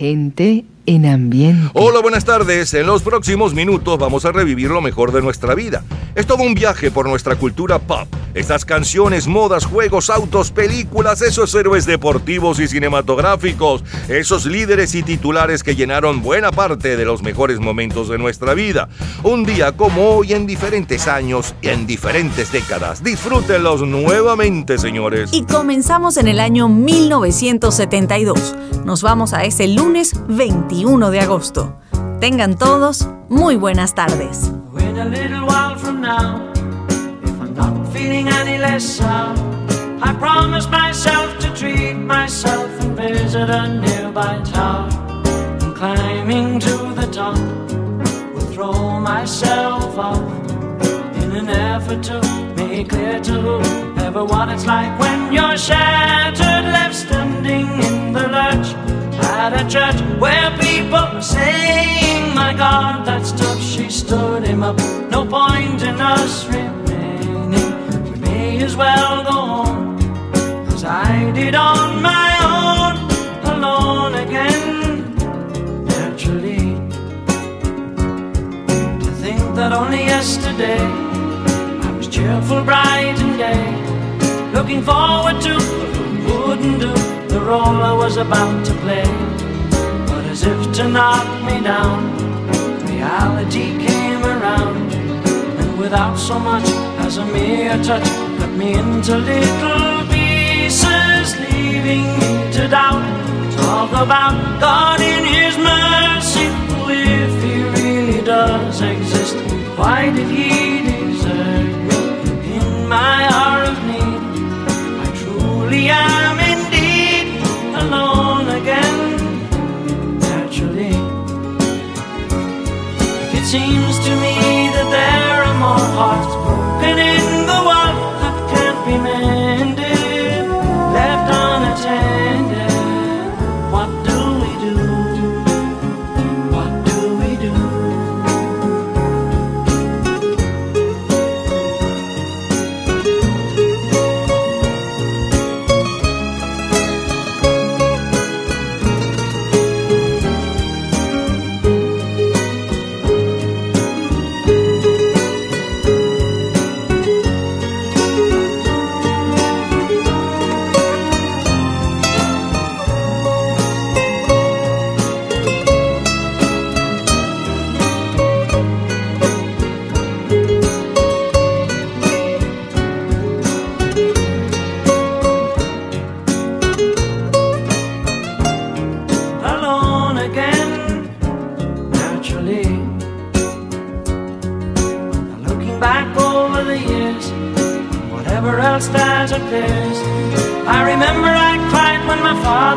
Gente en ambiente. Hola, buenas tardes. En los próximos minutos vamos a revivir lo mejor de nuestra vida. Es todo un viaje por nuestra cultura pop. Estas canciones, modas, juegos, autos, películas, esos héroes deportivos y cinematográficos, esos líderes y titulares que llenaron buena parte de los mejores momentos de nuestra vida. Un día como hoy en diferentes años y en diferentes décadas. Disfrútenlos nuevamente, señores. Y comenzamos en el año 1972. Nos vamos a ese lunes 21 de agosto. Tengan todos muy buenas tardes. I promised myself to treat myself and visit a nearby tower. And climbing to the top, will throw myself off in an effort to make clear to whoever what it's like when you're shattered, left standing in the lurch at a church where people saying, My God, that's tough. She stood him up. No point in us remaining. We may as well go on as I did on my own, alone again. Naturally, to think that only yesterday I was cheerful, bright, and gay, looking forward to what wouldn't do the role I was about to play. But as if to knock me down, reality came around, and without so much as a mere touch cut me into little pieces, leaving me to doubt. Talk about God in His mercy, if He really does exist. Why did He desert me in my hour of need? I truly am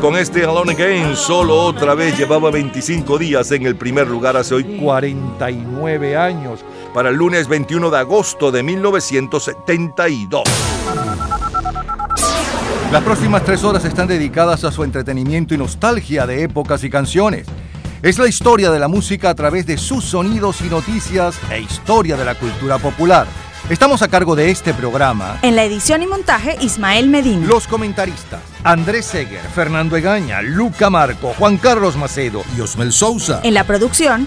Con este Alone Again solo otra vez llevaba 25 días en el primer lugar hace hoy 49 años para el lunes 21 de agosto de 1972. Las próximas tres horas están dedicadas a su entretenimiento y nostalgia de épocas y canciones. Es la historia de la música a través de sus sonidos y noticias e historia de la cultura popular. Estamos a cargo de este programa. En la edición y montaje, Ismael Medina. Los comentaristas. Andrés Seger, Fernando Egaña, Luca Marco, Juan Carlos Macedo y Osmel Sousa. En la producción,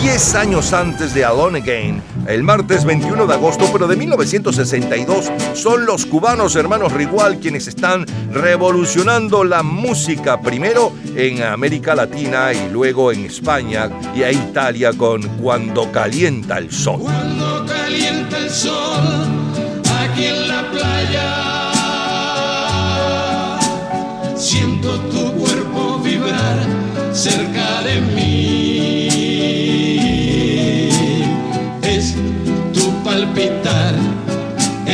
10 años antes de Alone Again, el martes 21 de agosto, pero de 1962, son los cubanos hermanos Rigual quienes están revolucionando la música, primero en América Latina y luego en España y a Italia con Cuando calienta el sol. Cuando calienta el sol, aquí en la playa, siento tu cuerpo vibrar cerca de mí.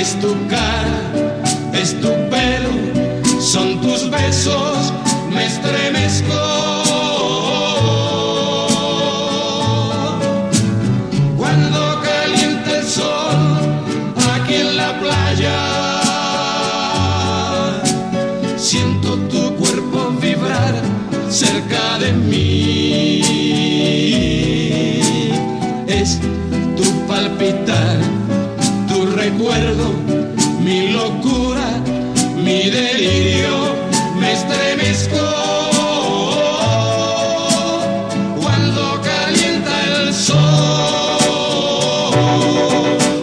Es tu cara, es tu pelo, son tus besos, me estremezco. Cuando calienta el sol aquí en la playa, siento tu cuerpo vibrar cerca de mí. Es tu palpitar, tu recuerdo, mi delirio,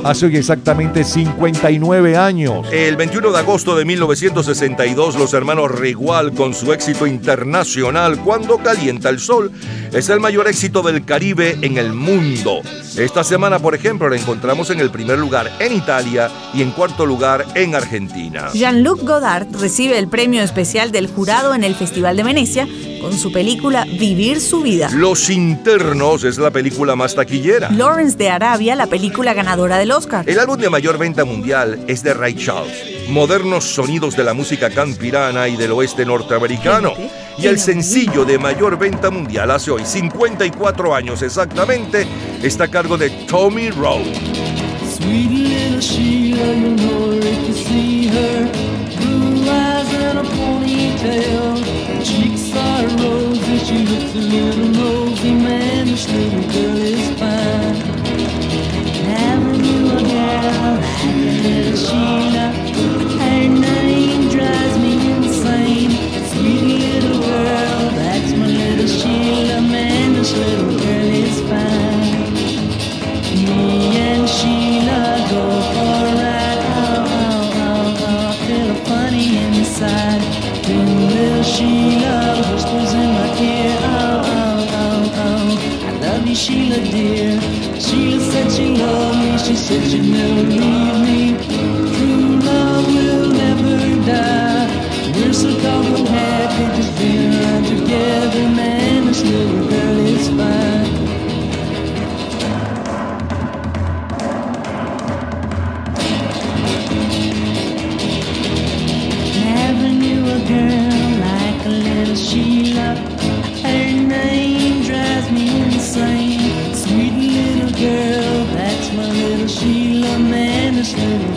Hace hoy exactamente 59 años. El 21 de agosto de 1962, los hermanos Rigual, con su éxito internacional Cuando calienta el sol, es el mayor éxito del Caribe en el mundo. Esta semana, por ejemplo, la encontramos en el primer lugar en Italia y en cuarto lugar en Argentina. Jean-Luc Godard recibe el premio especial del jurado en el Festival de Venecia con su película Vivir su vida. Los Internos es la película más taquillera. Lawrence de Arabia, la película ganadora del Oscar. El álbum de mayor venta mundial es de Ray Charles, modernos sonidos de la música campirana y del oeste norteamericano. Y el sencillo de mayor venta mundial hace hoy 54 años exactamente está a cargo de Tommy Rowe. Sweet little Sheila, you'll know her if you see her. Blue eyes and a ponytail. Cheeks are rosy, she looks a little rosy. Man, this little girl Sheila, dear. Sheila said she loved me. She said she'd never leave me. True love will never die. We're so doggone happy just being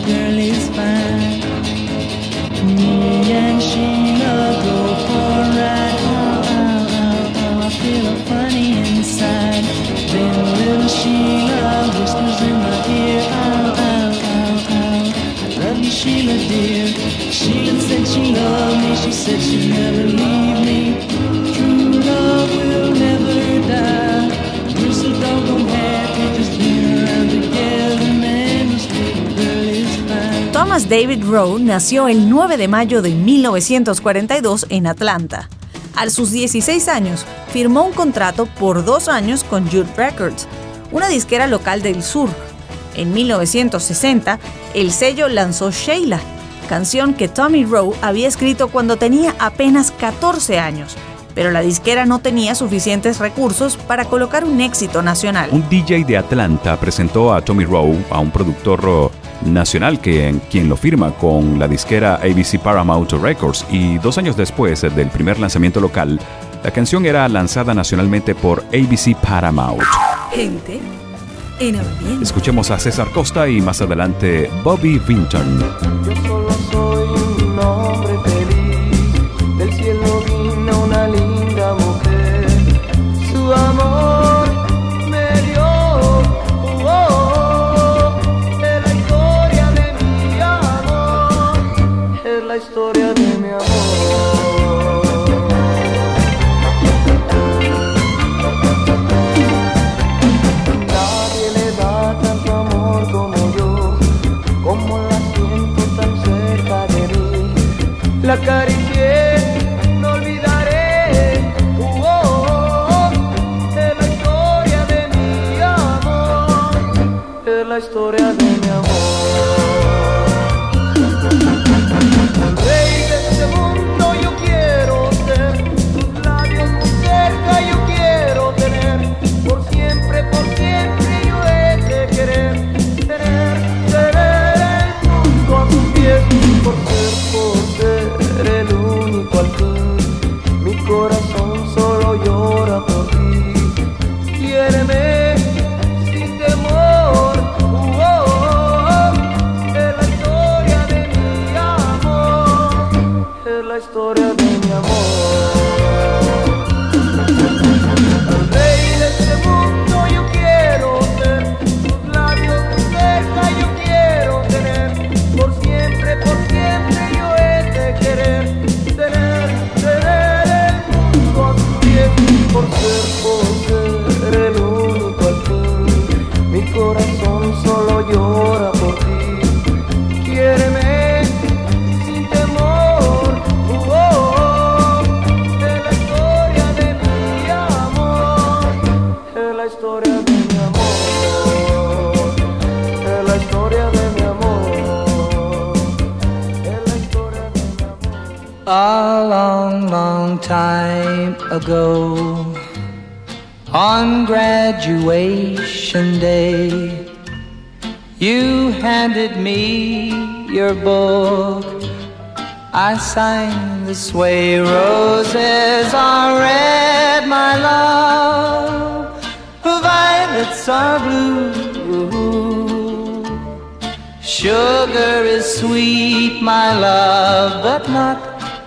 girl is fine. David Rowe nació el 9 de mayo de 1942 en Atlanta. A sus 16 años, firmó un contrato por dos años con Jude Records, una disquera local del sur. En 1960, el sello lanzó Sheila, canción que Tommy Rowe había escrito cuando tenía apenas 14 años, pero la disquera no tenía suficientes recursos para colocar un éxito nacional. Un DJ de Atlanta presentó a Tommy Rowe, a un productor nacional que, quien lo firma con la disquera ABC Paramount Records y dos años después del primer lanzamiento local, la canción era lanzada nacionalmente por ABC Paramount. Gente en ambiente. Escuchemos a César Costa y más adelante Bobby Vinton. Yo solo soy un hombre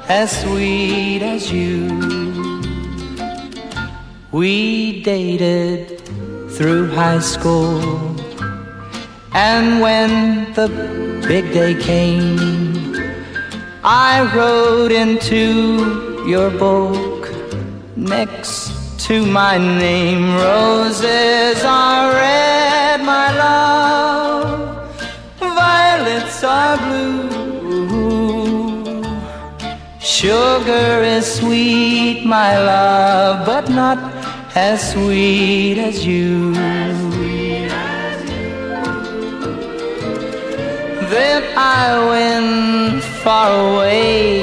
as sweet as you. We dated through high school, and when the big day came, I wrote into your book next to my name. Roses are red, my love, violets are blue. Sugar is sweet, my love, but not as sweet as you. Then I went far away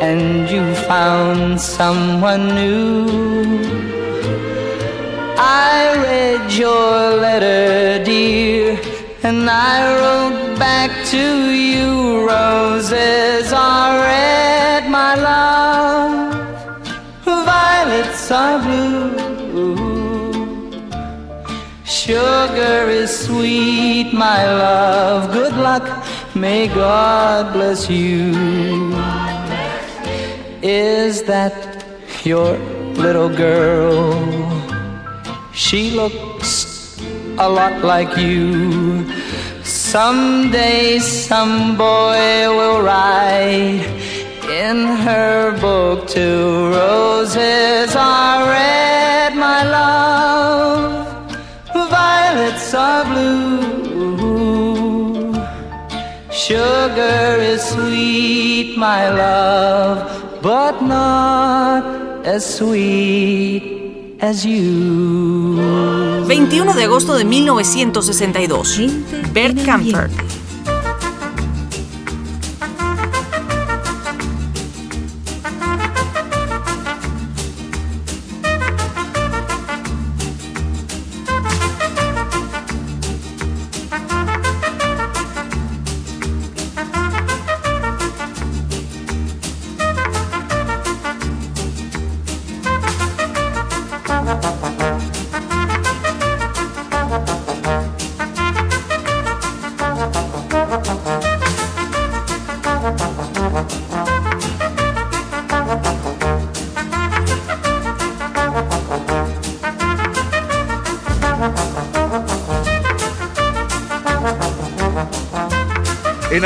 and you found someone new. I read your letter, dear, and I wrote back to you. Roses are Sugar is sweet, my love. Good luck, may God bless you. Is that your little girl? She looks a lot like you. Someday some boy will write in her book two roses are red, my love, blue. Sugar is sweet, my love, but not as sweet as you. 21 de agosto de 1962. Bert Kaempfer.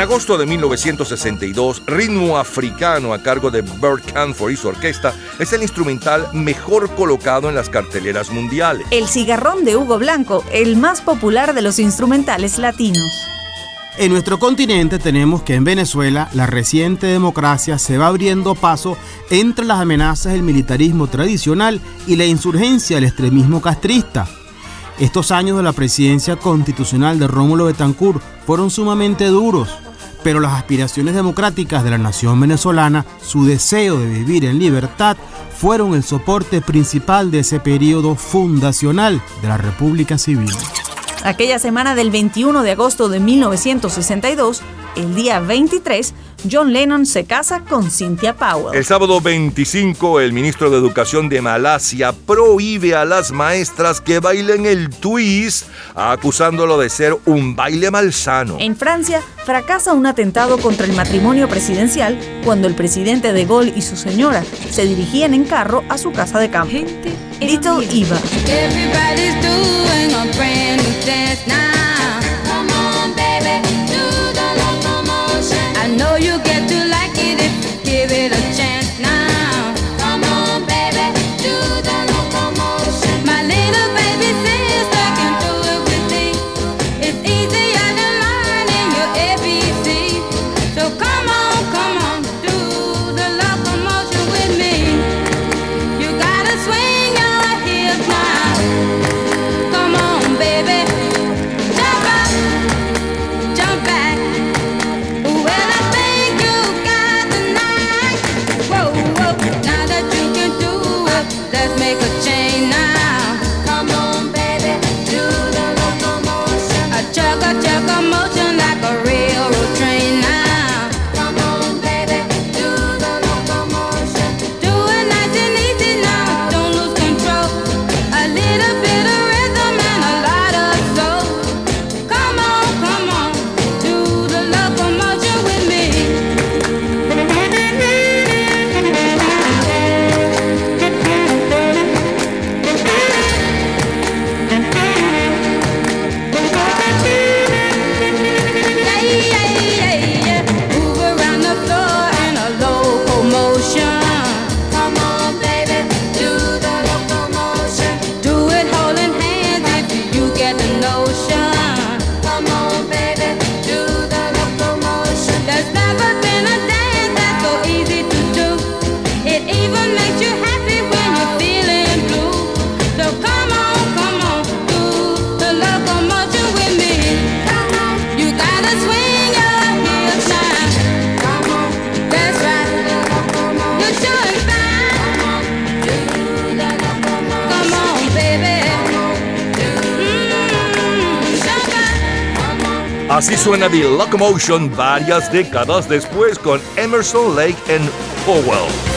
agosto de 1962, Ritmo Africano a cargo de Bert Canford y su orquesta es el instrumental mejor colocado en las carteleras mundiales. El cigarrón de Hugo Blanco, el más popular de los instrumentales latinos. En nuestro continente tenemos que en Venezuela la reciente democracia se va abriendo paso entre las amenazas del militarismo tradicional y la insurgencia del extremismo castrista. Estos años de la presidencia constitucional de Rómulo Betancourt fueron sumamente duros pero las aspiraciones democráticas de la nación venezolana, su deseo de vivir en libertad, fueron el soporte principal de ese periodo fundacional de la República Civil. Aquella semana del 21 de agosto de 1962, el día 23, John Lennon se casa con Cynthia Powell. El sábado 25, el ministro de Educación de Malasia prohíbe a las maestras que bailen el twist, acusándolo de ser un baile malsano. En Francia, fracasa un atentado contra el matrimonio presidencial cuando el presidente de Gaulle y su señora se dirigían en carro a su casa de campo. Gente Little Iva. Así suena The Locomotion varias décadas después con Emerson, Lake and Powell.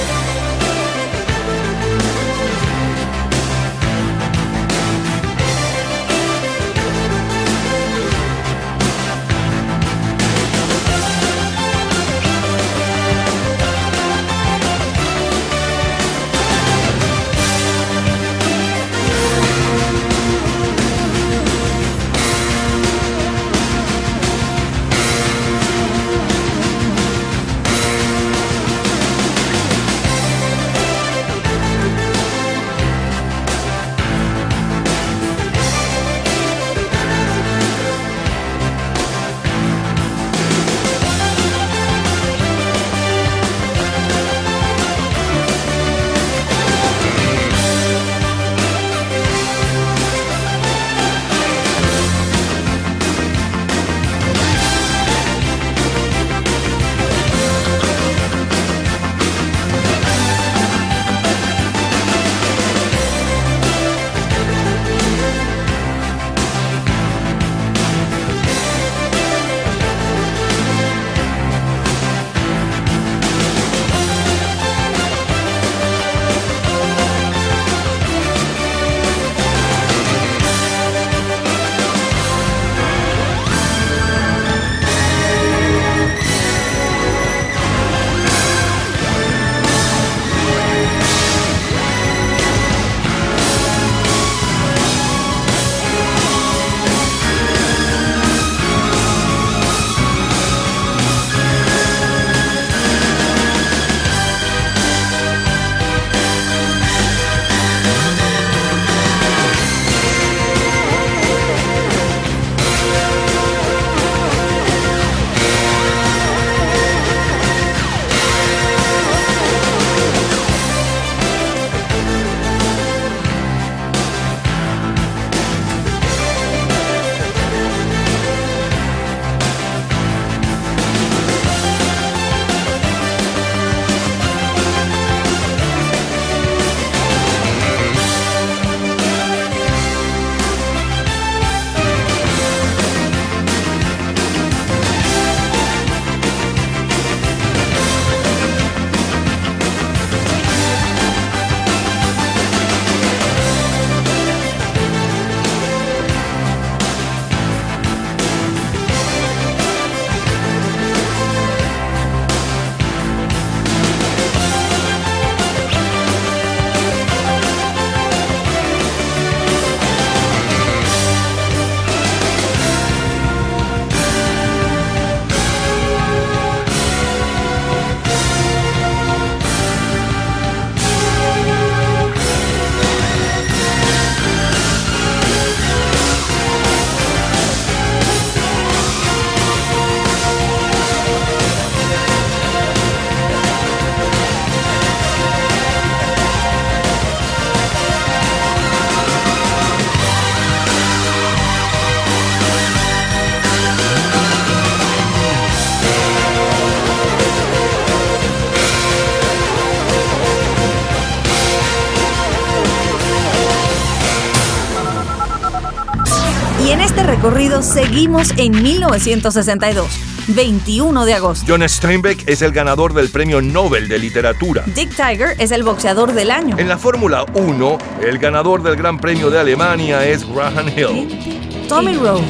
Seguimos en 1962, 21 de agosto. John Steinbeck es el ganador del Premio Nobel de Literatura. Dick Tiger es el boxeador del año. En la Fórmula 1, el ganador del Gran Premio de Alemania es Graham Hill. Tommy Rowe.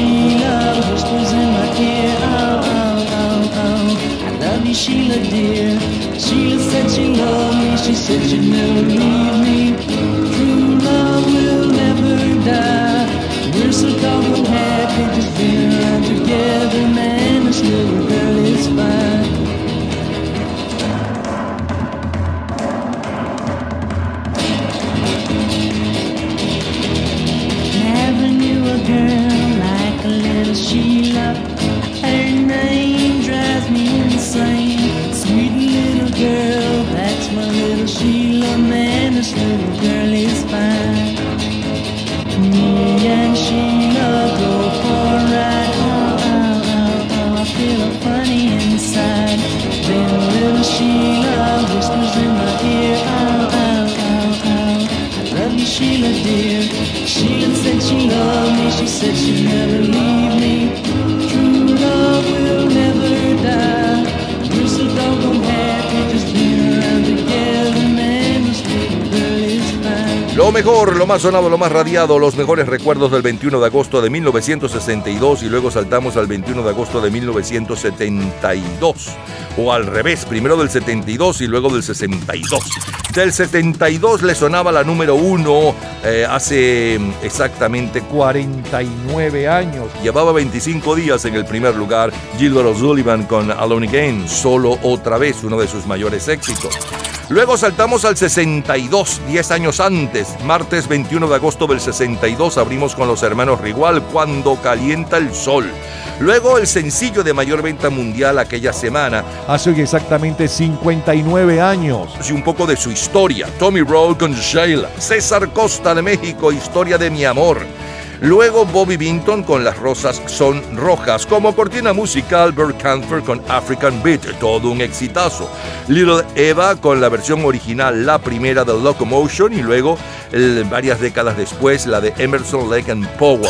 Sheila whispers in my ear. Oh, oh, oh, oh. I love you, Sheila, dear. Sheila said she loved me. She said she knew me. Mejor, lo más sonado, lo más radiado, los mejores recuerdos del 21 de agosto de 1962 y luego saltamos al 21 de agosto de 1972. O al revés, primero del 72 y luego del 62. Del 72 le sonaba la número uno eh, hace mm, exactamente 49 años. Llevaba 25 días en el primer lugar Gilbert O'Sullivan con Alone Again, solo otra vez, uno de sus mayores éxitos. Luego saltamos al 62, 10 años antes, martes 21 de agosto del 62, abrimos con los hermanos Rigual, Cuando calienta el sol. Luego el sencillo de mayor venta mundial aquella semana. Hace hoy exactamente 59 años. Y un poco de su historia. Tommy Rowe con Sheila. César Costa de México, Historia de mi amor. Luego Bobby Binton con Las Rosas Son Rojas. Como cortina musical, Bert Canfer con African Beat. Todo un exitazo. Little Eva con la versión original, la primera de Locomotion. Y luego, el- varias décadas después, la de Emerson, Lake and Powell.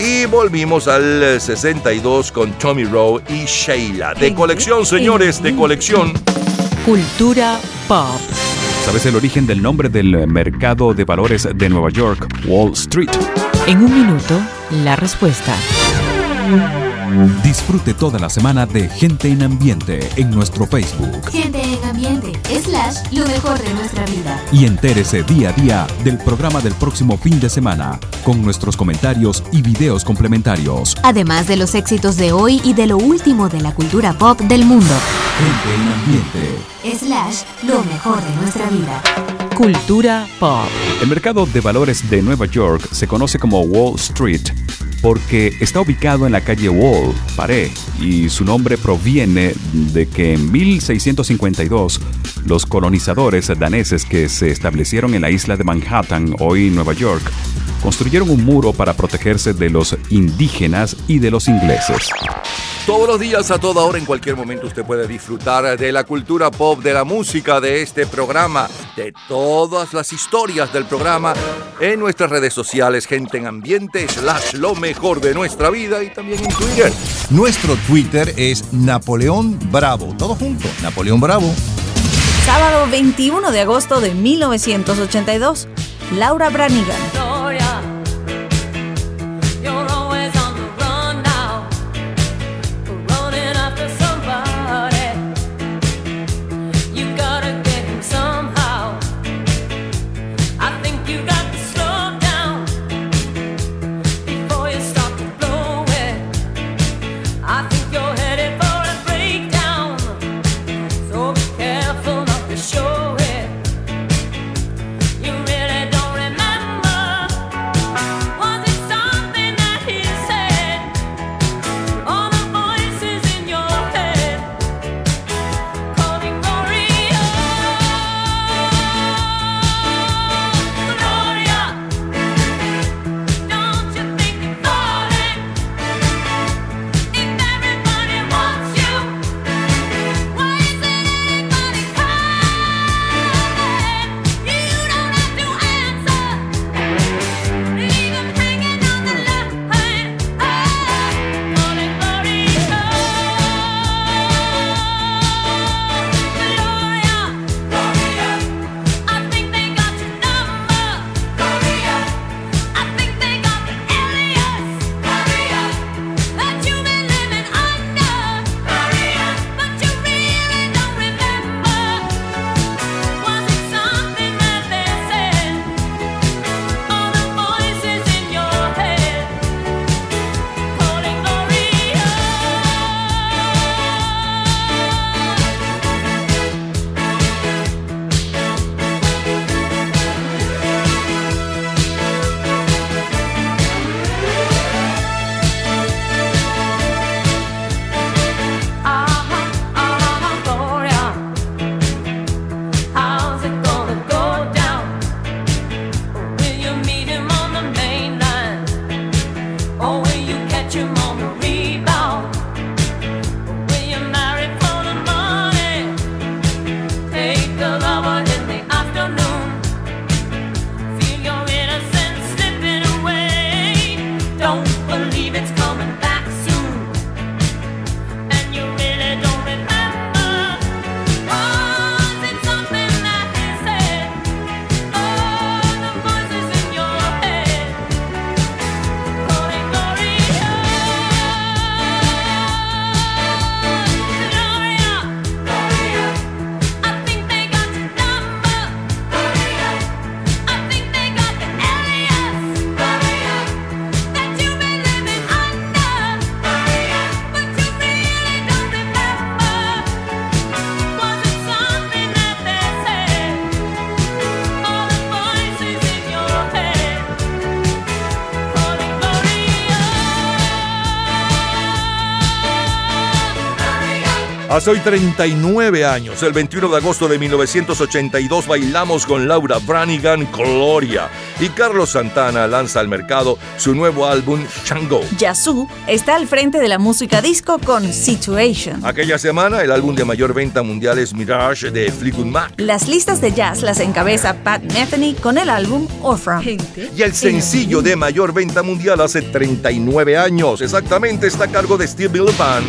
Y volvimos al eh, 62 con Tommy Rowe y Sheila. De colección, señores, de colección. Cultura pop. ¿Sabes el origen del nombre del mercado de valores de Nueva York, Wall Street? En un minuto, la respuesta. Disfrute toda la semana de Gente en Ambiente en nuestro Facebook Gente en ambiente, slash, lo mejor de nuestra vida. y entérese día a día del programa del próximo fin de semana con nuestros comentarios y videos complementarios. Además de los éxitos de hoy y de lo último de la cultura pop del mundo. Gente en Ambiente. Slash, lo mejor de nuestra vida. Cultura pop. El mercado de valores de Nueva York se conoce como Wall Street porque está ubicado en la calle Wall, Pared, y su nombre proviene de que en 1652 los colonizadores daneses que se establecieron en la isla de Manhattan, hoy Nueva York, construyeron un muro para protegerse de los indígenas y de los ingleses. Todos los días, a toda hora, en cualquier momento, usted puede disfrutar de la cultura pop, de la música, de este programa, de todas las historias del programa en nuestras redes sociales, gente en ambiente, slash lo mejor de nuestra vida y también en Twitter. Nuestro Twitter es Napoleón Bravo. Todo junto, Napoleón Bravo. Sábado 21 de agosto de 1982. Laura Branigan. Hace hoy 39 años, el 21 de agosto de 1982, bailamos con Laura Branigan Gloria y Carlos Santana lanza al mercado su nuevo álbum Shango. Yazoo está al frente de la música disco con Situation. Aquella semana, el álbum de mayor venta mundial es Mirage de Fleetwood Mac. Las listas de jazz las encabeza Pat Metheny con el álbum Orphan. Y el sencillo de mayor venta mundial hace 39 años, exactamente, está a cargo de Steve Band.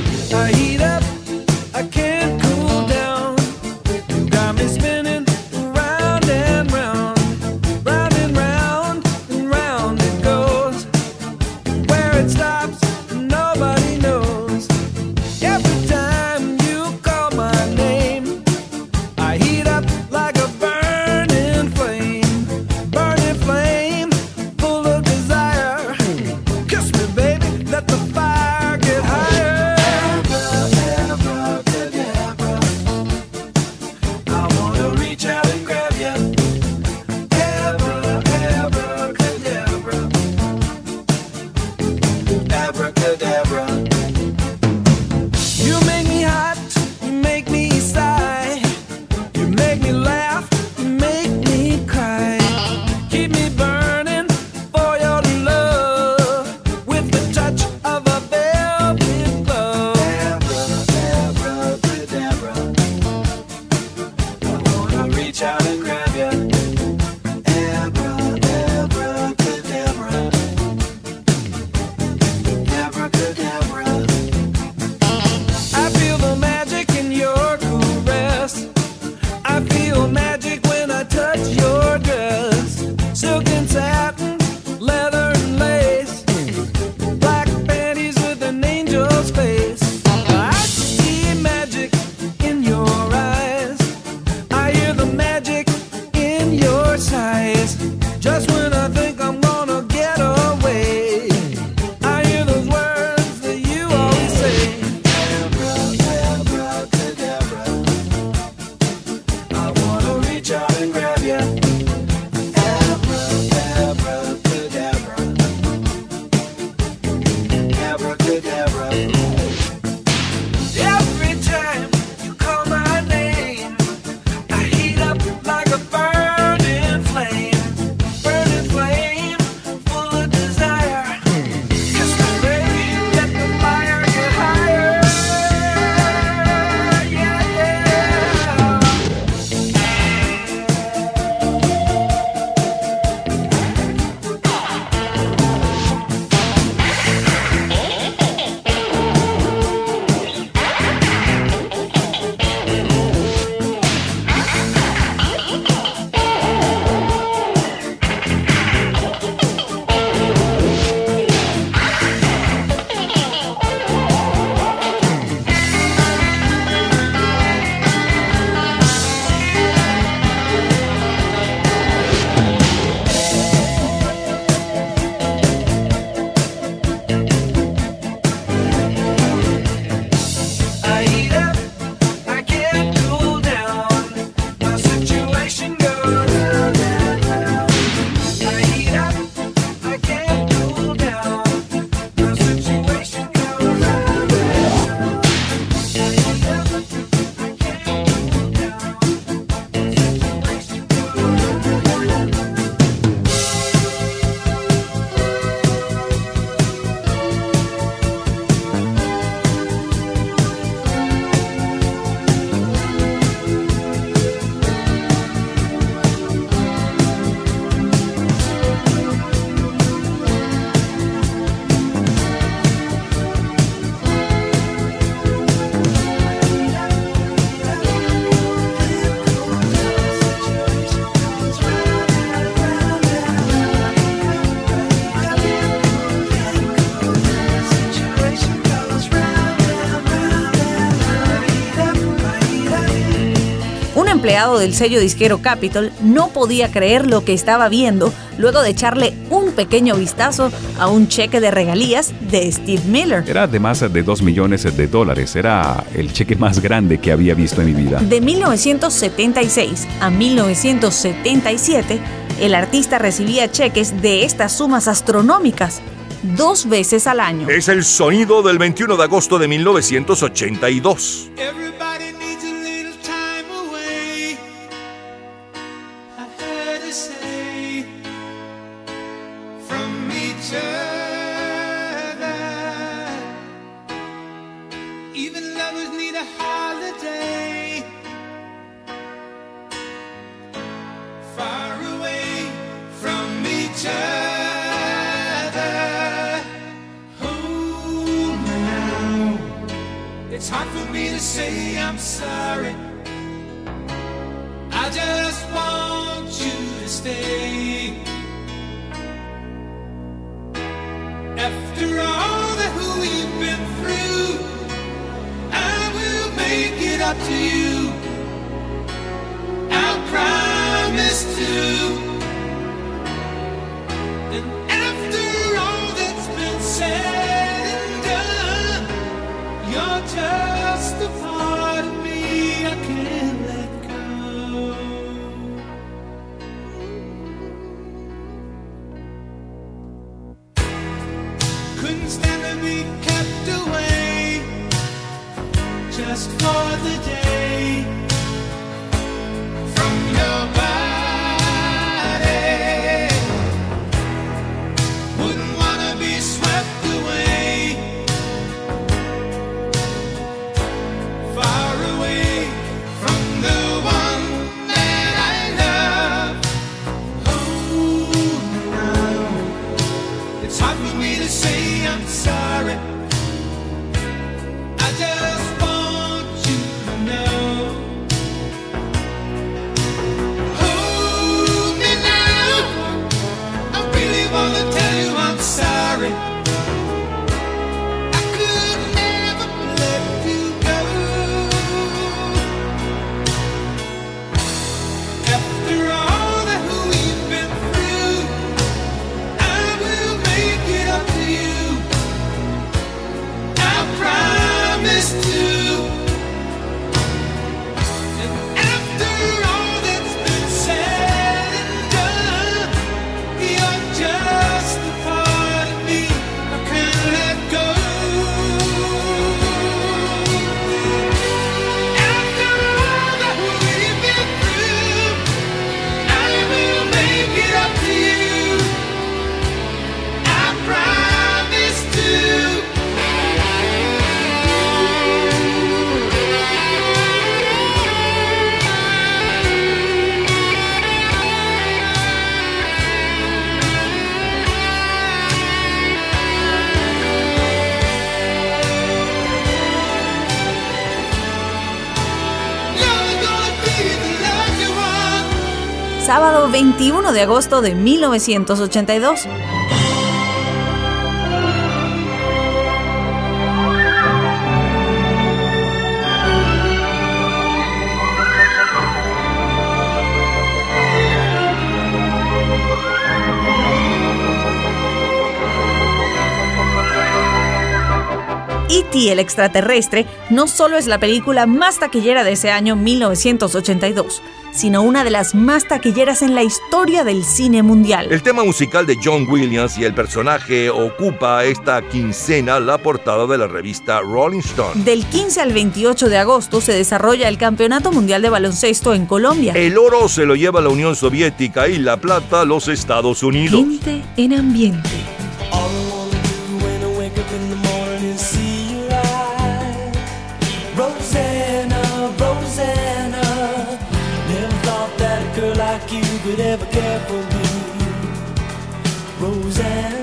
Empleado del sello disquero Capitol no podía creer lo que estaba viendo luego de echarle un pequeño vistazo a un cheque de regalías de Steve Miller. Era de más de 2 millones de dólares. Era el cheque más grande que había visto en mi vida. De 1976 a 1977, el artista recibía cheques de estas sumas astronómicas dos veces al año. Es el sonido del 21 de agosto de 1982. Everybody hard for me to say I'm sorry. I just want you to stay. After all that we've been through, I will make it up to you. de agosto de 1982. E.T. el extraterrestre no solo es la película más taquillera de ese año 1982, sino una de las más taquilleras en la historia del cine mundial. El tema musical de John Williams y el personaje ocupa esta quincena la portada de la revista Rolling Stone. Del 15 al 28 de agosto se desarrolla el Campeonato Mundial de Baloncesto en Colombia. El oro se lo lleva la Unión Soviética y la plata los Estados Unidos. Gente en ambiente. carefully, Roseanne.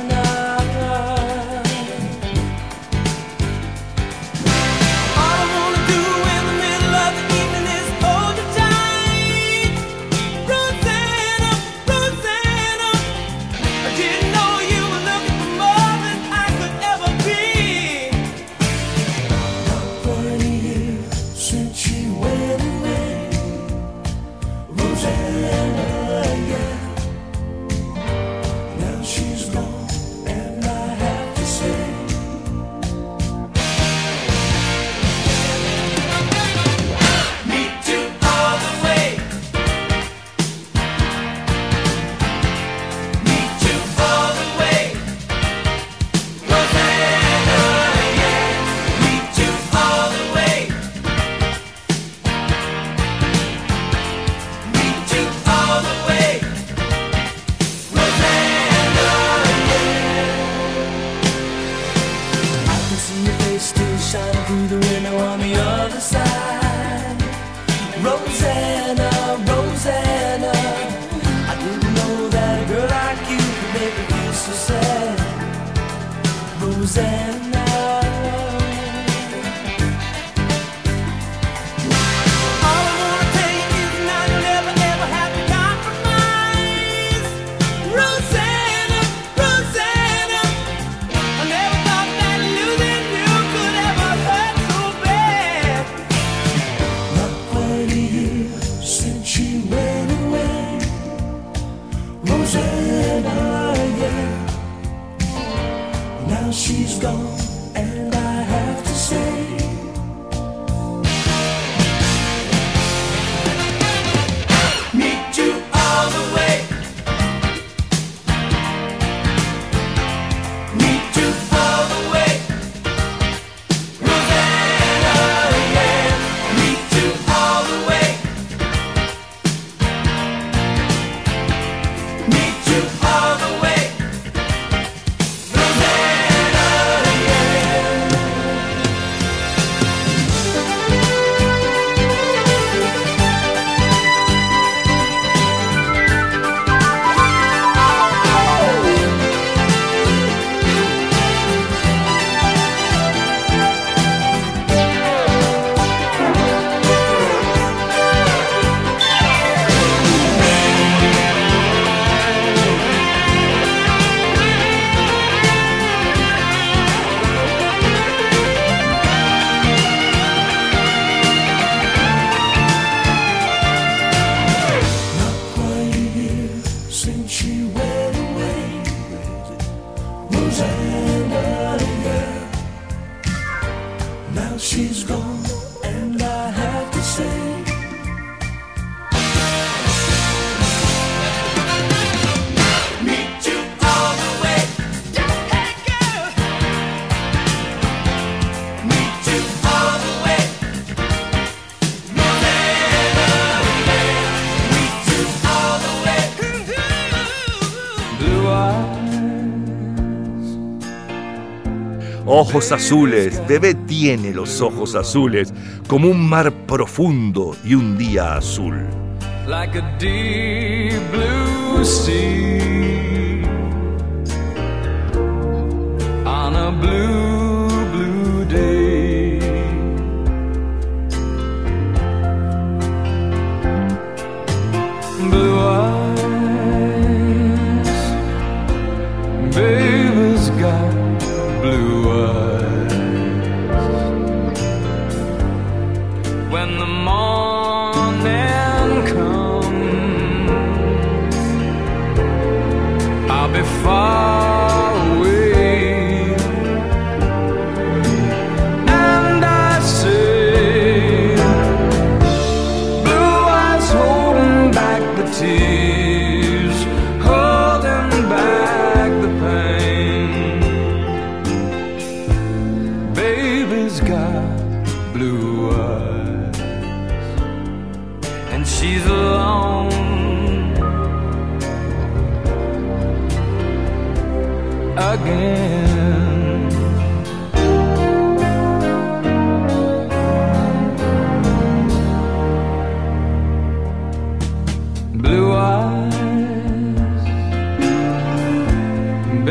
ojos azules, bebé tiene los ojos azules, como un mar profundo y un día azul.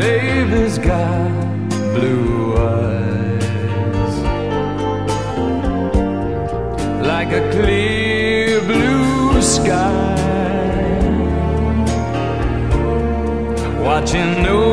baby's got blue eyes. Like a clear blue sky. Watching over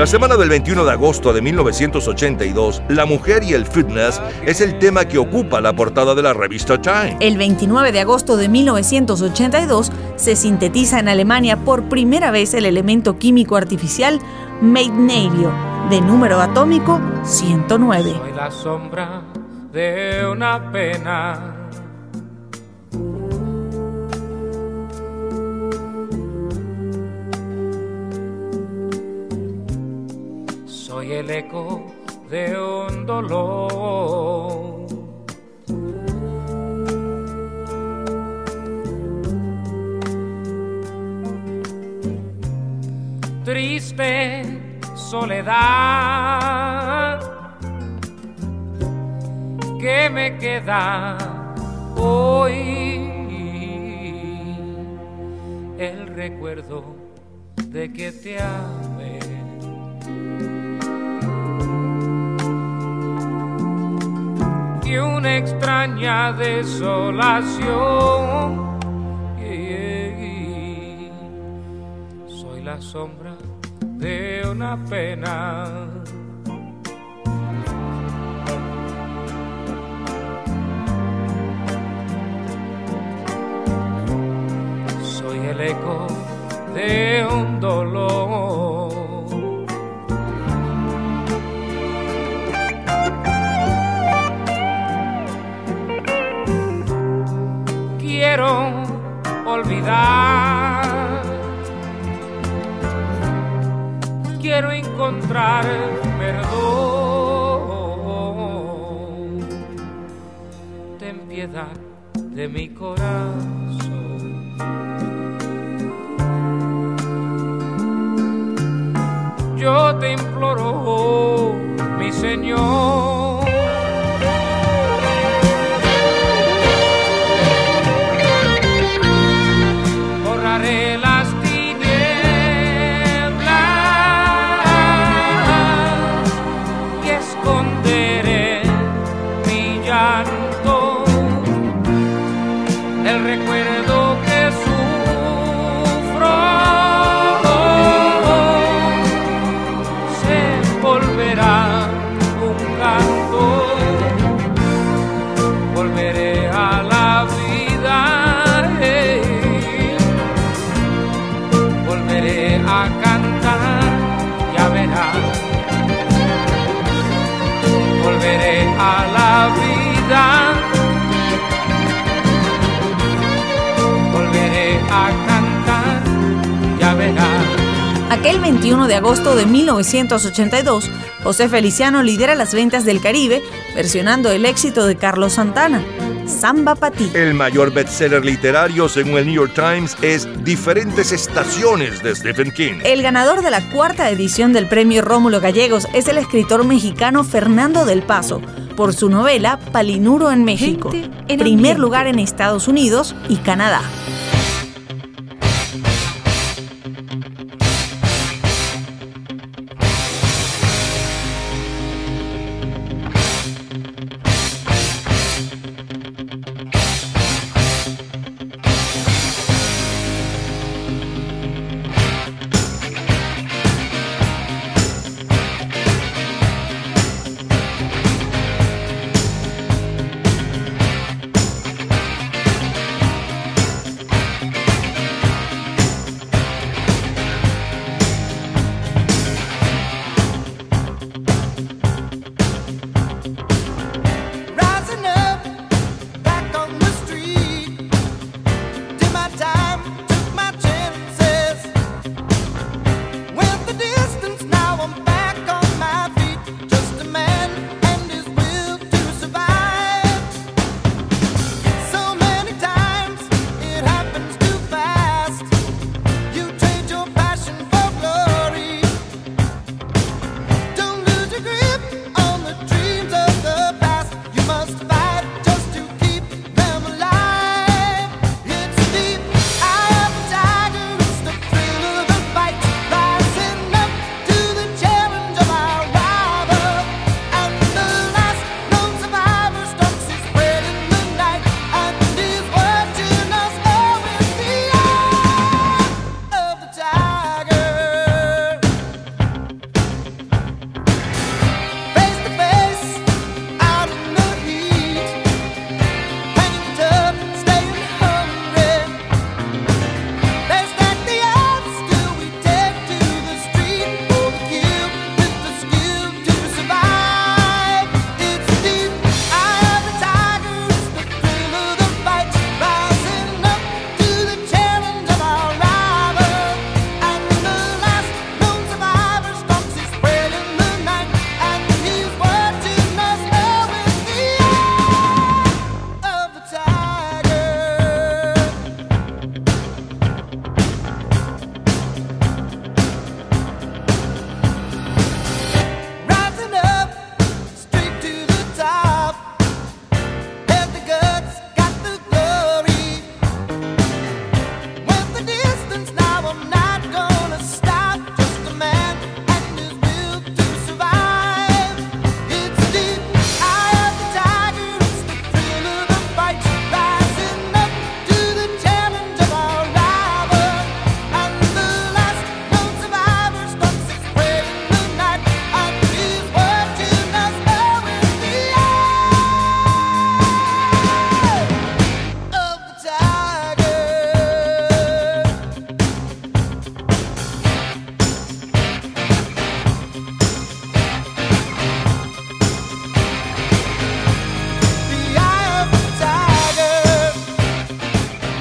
La semana del 21 de agosto de 1982, La mujer y el fitness es el tema que ocupa la portada de la revista Time. El 29 de agosto de 1982 se sintetiza en Alemania por primera vez el elemento químico artificial meitnerio, de número atómico 109. Soy la sombra de una pena. El eco de un dolor. Triste soledad que me queda hoy el recuerdo de que te amé. Y una extraña desolación. Soy la sombra de una pena. Soy el eco de un dolor. Quiero olvidar. Quiero encontrar perdón. Ten piedad de mi corazón. Yo te imploro, mi Señor. Aquel 21 de agosto de 1982, José Feliciano lidera las ventas del Caribe versionando el éxito de Carlos Santana, Samba Pa' ti. El mayor bestseller literario, según el New York Times, es Diferentes Estaciones de Stephen King. El ganador de la cuarta edición del premio Rómulo Gallegos es el escritor mexicano Fernando del Paso por su novela Palinuro en México, en primer ambiente. lugar en Estados Unidos y Canadá.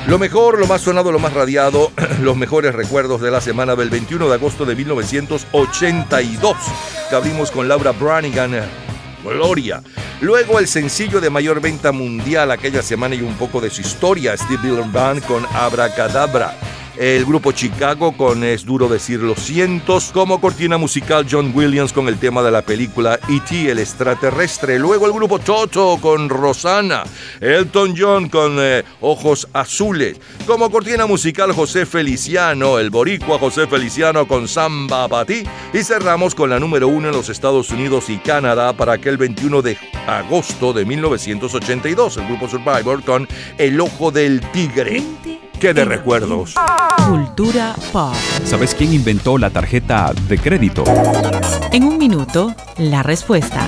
Lo mejor, lo más sonado, lo más radiado, los mejores recuerdos de la semana del 21 de agosto de 1982. Que con Laura Branigan, Gloria. Luego el sencillo de mayor venta mundial aquella semana y un poco de su historia, Steve Miller Band con Abracadabra. El grupo Chicago con Es duro decir lo cientos. Como cortina musical John Williams con el tema de la película E.T. el extraterrestre. Luego el grupo Toto con Rosana. Elton John con eh, Ojos Azules. Como cortina musical José Feliciano, el boricua José Feliciano con Samba Batí. Y cerramos con la número uno en los Estados Unidos y Canadá para aquel 21 de agosto de 1982. El grupo Survivor con El Ojo del Tigre. ¡Qué de recuerdos! Cultura pop. ¿Sabes quién inventó la tarjeta de crédito? En un minuto, la respuesta.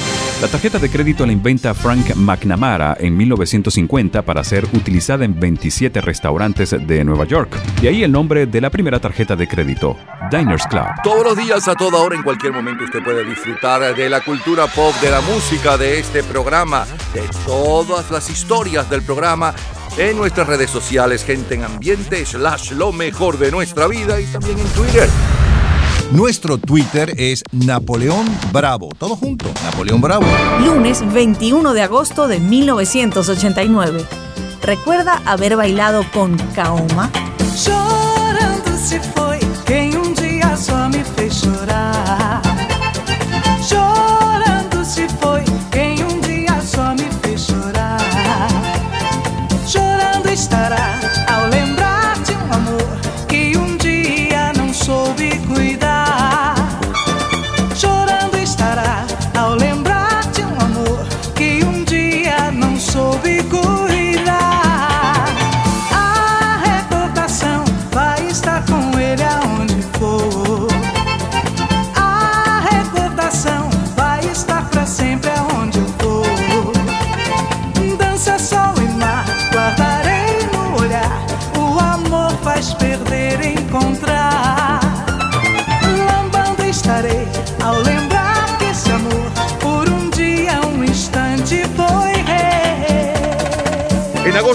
La tarjeta de crédito la inventa Frank McNamara en 1950 para ser utilizada en 27 restaurantes de Nueva York. De ahí el nombre de la primera tarjeta de crédito, Diners Club. Todos los días, a toda hora, en cualquier momento, usted puede disfrutar de la cultura pop, de la música, de este programa, de todas las historias del programa en nuestras redes sociales, gente en ambiente, slash lo mejor de nuestra vida y también en Twitter. Nuestro Twitter es Napoleón Bravo. Todo junto, Napoleón Bravo. Lunes 21 de agosto de 1989. ¿Recuerda haber bailado con Kaoma? Chorando se foi quem um dia só me fez chorar.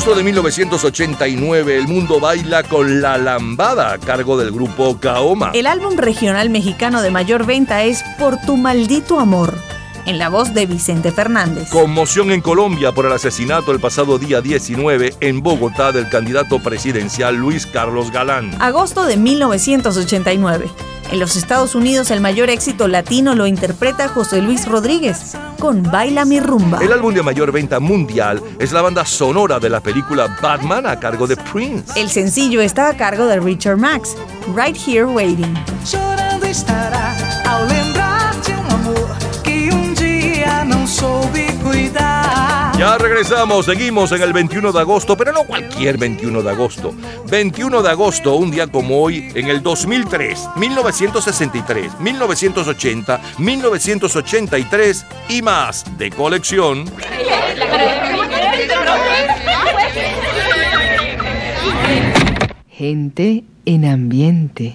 Agosto de 1989, el mundo baila con La Lambada a cargo del grupo Kaoma. El álbum regional mexicano de mayor venta es Por tu maldito amor, en la voz de Vicente Fernández. Conmoción en Colombia por el asesinato el pasado día 19 en Bogotá del candidato presidencial Luis Carlos Galán. Agosto de 1989. En los Estados Unidos el mayor éxito latino lo interpreta José Luis Rodríguez con Baila mi rumba. El álbum de mayor venta mundial es la banda sonora de la película Batman a cargo de Prince. El sencillo está a cargo de Richard Max, Right Here Waiting. Chorando estará ao lembrar de um amor que um dia não soube cuidar. Ya regresamos, seguimos en el 21 de agosto, pero no cualquier 21 de agosto. 21 de agosto, un día como hoy, en el 2003, 1963, 1980, 1983 y más de colección. Gente en ambiente.